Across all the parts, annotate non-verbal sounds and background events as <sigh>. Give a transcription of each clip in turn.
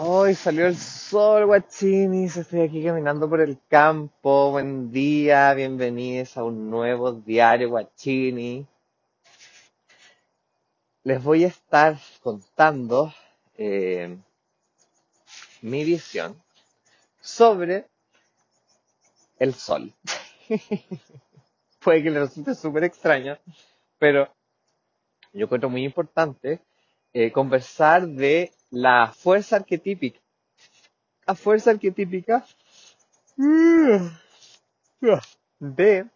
Hoy salió el sol, guachinis. Estoy aquí caminando por el campo. Buen día, bienvenidos a un nuevo diario, guachini. Les voy a estar contando eh, mi visión sobre el sol. <laughs> Puede que le resulte súper extraño, pero yo encuentro muy importante eh, conversar de la fuerza arquetípica. La fuerza arquetípica de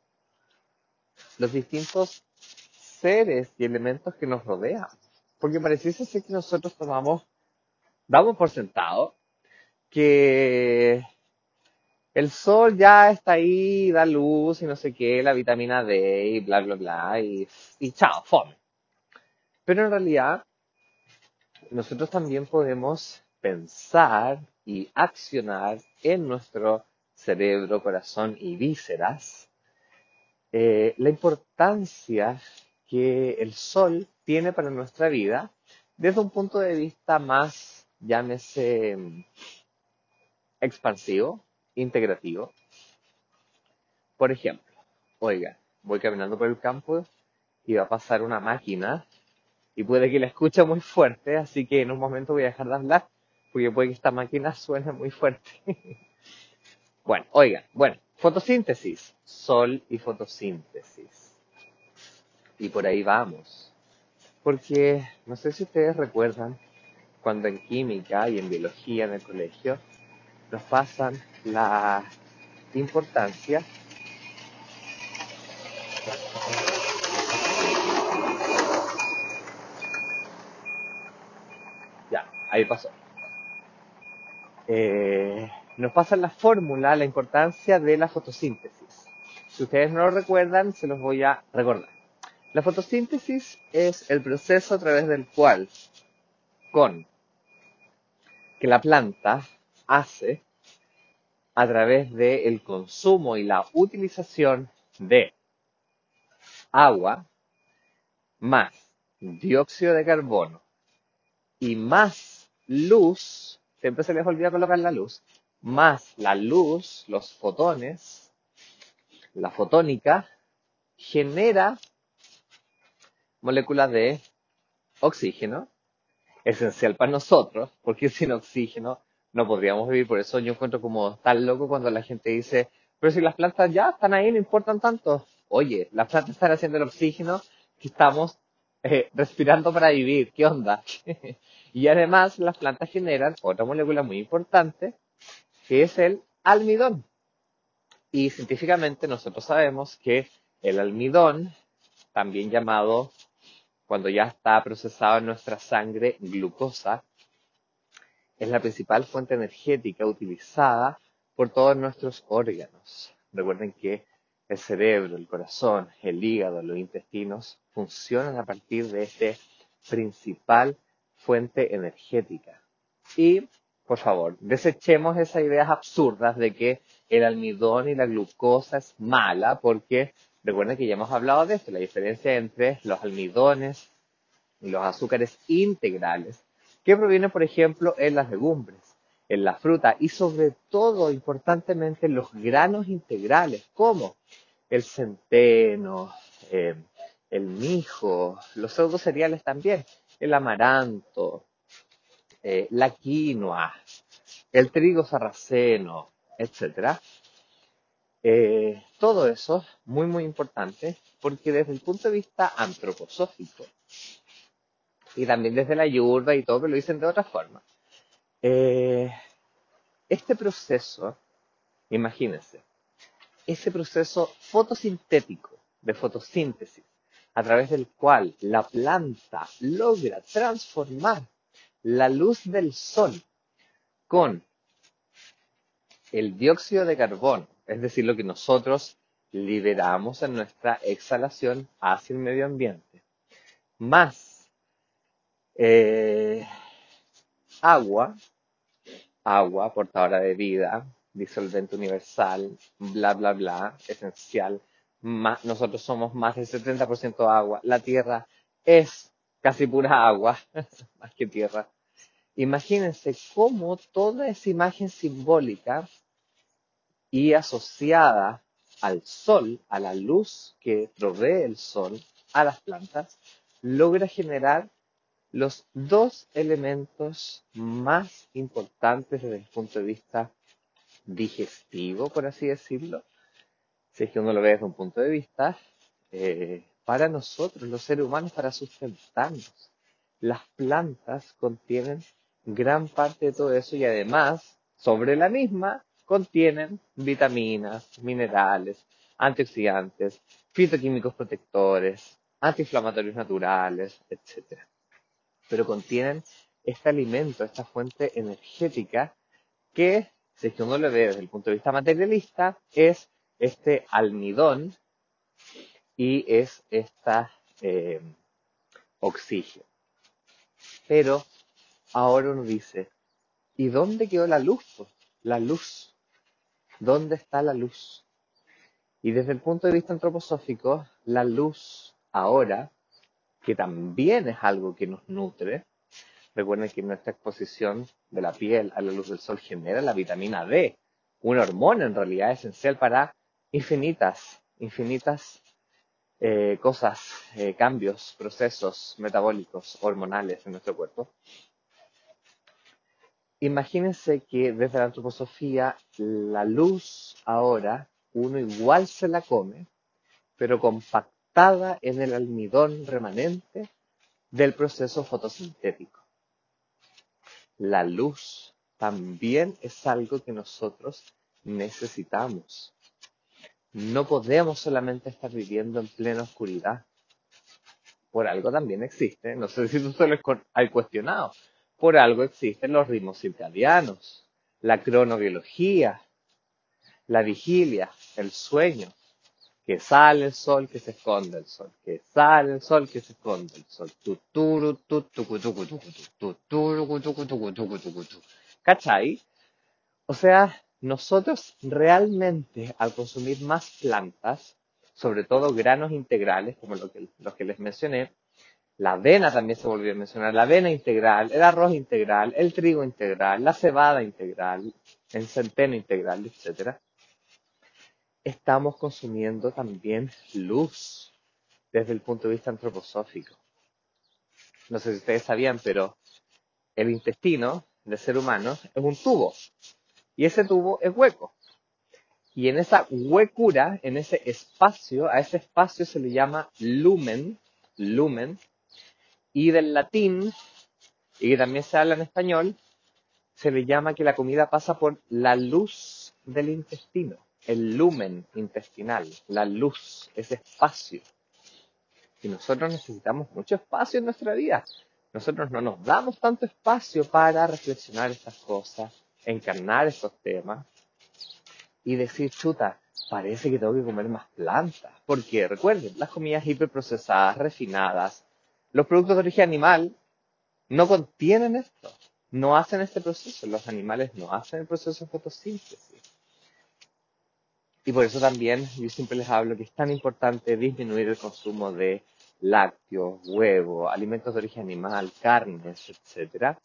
los distintos seres y elementos que nos rodean. Porque pareciese ser que nosotros tomamos, damos por sentado que el sol ya está ahí, da luz y no sé qué, la vitamina D y bla, bla, bla, y, y chao, fome. Pero en realidad, nosotros también podemos pensar y accionar en nuestro cerebro, corazón y vísceras eh, la importancia que el sol tiene para nuestra vida desde un punto de vista más, llámese, expansivo, integrativo. Por ejemplo, oiga, voy caminando por el campo y va a pasar una máquina y puede que la escuche muy fuerte, así que en un momento voy a dejar de hablar porque puede que esta máquina suene muy fuerte. <laughs> bueno, oiga, bueno, fotosíntesis, sol y fotosíntesis. Y por ahí vamos. Porque no sé si ustedes recuerdan cuando en química y en biología en el colegio nos pasan la importancia ya, ahí pasó. Eh, nos pasan la fórmula, la importancia de la fotosíntesis. Si ustedes no lo recuerdan, se los voy a recordar. La fotosíntesis es el proceso a través del cual, con que la planta hace a través del consumo y la utilización de agua más dióxido de carbono y más luz, siempre se les olvida colocar la luz, más la luz, los fotones, la fotónica, genera moléculas de oxígeno, esencial para nosotros, porque sin oxígeno no podríamos vivir. Por eso yo encuentro como tan loco cuando la gente dice, pero si las plantas ya están ahí, no importan tanto. Oye, las plantas están haciendo el oxígeno que estamos eh, respirando para vivir. ¿Qué onda? <laughs> y además las plantas generan otra molécula muy importante, que es el almidón. Y científicamente nosotros sabemos que el almidón, también llamado cuando ya está procesado en nuestra sangre glucosa, es la principal fuente energética utilizada por todos nuestros órganos. Recuerden que el cerebro, el corazón, el hígado, los intestinos funcionan a partir de esta principal fuente energética. Y, por favor, desechemos esas ideas absurdas de que el almidón y la glucosa es mala, porque recuerden que ya hemos hablado de esto, la diferencia entre los almidones y los azúcares integrales que proviene, por ejemplo, en las legumbres, en la fruta y sobre todo, importantemente, en los granos integrales, como el centeno, eh, el mijo, los pseudo cereales también, el amaranto, eh, la quinoa, el trigo sarraceno, etc. Eh, todo eso muy muy importante porque desde el punto de vista antroposófico y también desde la yurba y todo, pero lo dicen de otra forma. Eh, este proceso, imagínense, ese proceso fotosintético de fotosíntesis, a través del cual la planta logra transformar la luz del sol con el dióxido de carbono, es decir, lo que nosotros liberamos en nuestra exhalación hacia el medio ambiente, más eh, agua, agua, portadora de vida, disolvente universal, bla, bla, bla, esencial. Nosotros somos más del 70% agua. La tierra es casi pura agua, <laughs> más que tierra. Imagínense cómo toda esa imagen simbólica y asociada al sol, a la luz que provee el sol a las plantas, logra generar los dos elementos más importantes desde el punto de vista digestivo, por así decirlo, si es que uno lo ve desde un punto de vista, eh, para nosotros, los seres humanos, para sustentarnos. Las plantas contienen gran parte de todo eso y además, sobre la misma, contienen vitaminas, minerales, antioxidantes, fitoquímicos protectores, antiinflamatorios naturales, etc. Pero contienen este alimento, esta fuente energética que, si es que uno lo ve desde el punto de vista materialista, es este almidón y es esta eh, oxígeno. Pero ahora uno dice, ¿y dónde quedó la luz? La luz. ¿Dónde está la luz? Y desde el punto de vista antroposófico, la luz ahora, que también es algo que nos nutre, recuerden que nuestra exposición de la piel a la luz del sol genera la vitamina D, una hormona en realidad esencial para infinitas, infinitas eh, cosas, eh, cambios, procesos metabólicos, hormonales en nuestro cuerpo. Imagínense que desde la antroposofía la luz ahora uno igual se la come, pero compactada en el almidón remanente del proceso fotosintético. La luz también es algo que nosotros necesitamos. No podemos solamente estar viviendo en plena oscuridad. Por algo también existe, no sé si tú se lo has cuestionado, por algo existen los ritmos circadianos, la cronobiología, la vigilia, el sueño, que sale el sol, que se esconde el sol, que sale el sol, que se esconde el sol. ¿Cachai? O sea, nosotros realmente al consumir más plantas, sobre todo granos integrales, como que, los que les mencioné, la avena también se volvió a mencionar, la avena integral, el arroz integral, el trigo integral, la cebada integral, el centeno integral, etc. Estamos consumiendo también luz desde el punto de vista antroposófico. No sé si ustedes sabían, pero el intestino del ser humano es un tubo y ese tubo es hueco. Y en esa huecura, en ese espacio, a ese espacio se le llama lumen, lumen, y del latín, y que también se habla en español, se le llama que la comida pasa por la luz del intestino, el lumen intestinal, la luz, ese espacio. Y nosotros necesitamos mucho espacio en nuestra vida. Nosotros no nos damos tanto espacio para reflexionar estas cosas, encarnar estos temas y decir, chuta, parece que tengo que comer más plantas. Porque recuerden, las comidas hiperprocesadas, refinadas, los productos de origen animal no contienen esto, no hacen este proceso. Los animales no hacen el proceso de fotosíntesis. Y por eso también yo siempre les hablo que es tan importante disminuir el consumo de lácteos, huevos, alimentos de origen animal, carnes, etcétera,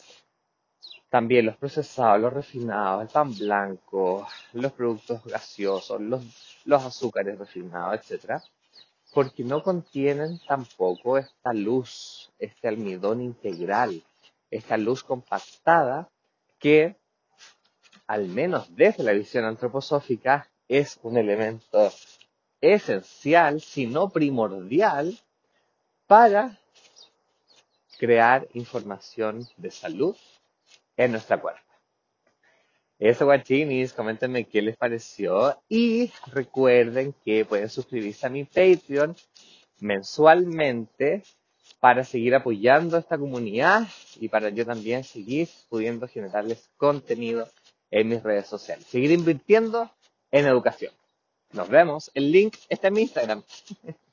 también los procesados, los refinados, el pan blanco, los productos gaseosos, los, los azúcares refinados, etc. Porque no contienen tampoco esta luz, este almidón integral, esta luz compactada que, al menos desde la visión antroposófica, es un elemento esencial, si no primordial, para crear información de salud en nuestra cuerpo. Eso, guachinis, coméntenme qué les pareció y recuerden que pueden suscribirse a mi Patreon mensualmente para seguir apoyando a esta comunidad y para yo también seguir pudiendo generarles contenido en mis redes sociales. Seguir invirtiendo en educación. Nos vemos. El link está en mi Instagram. <laughs>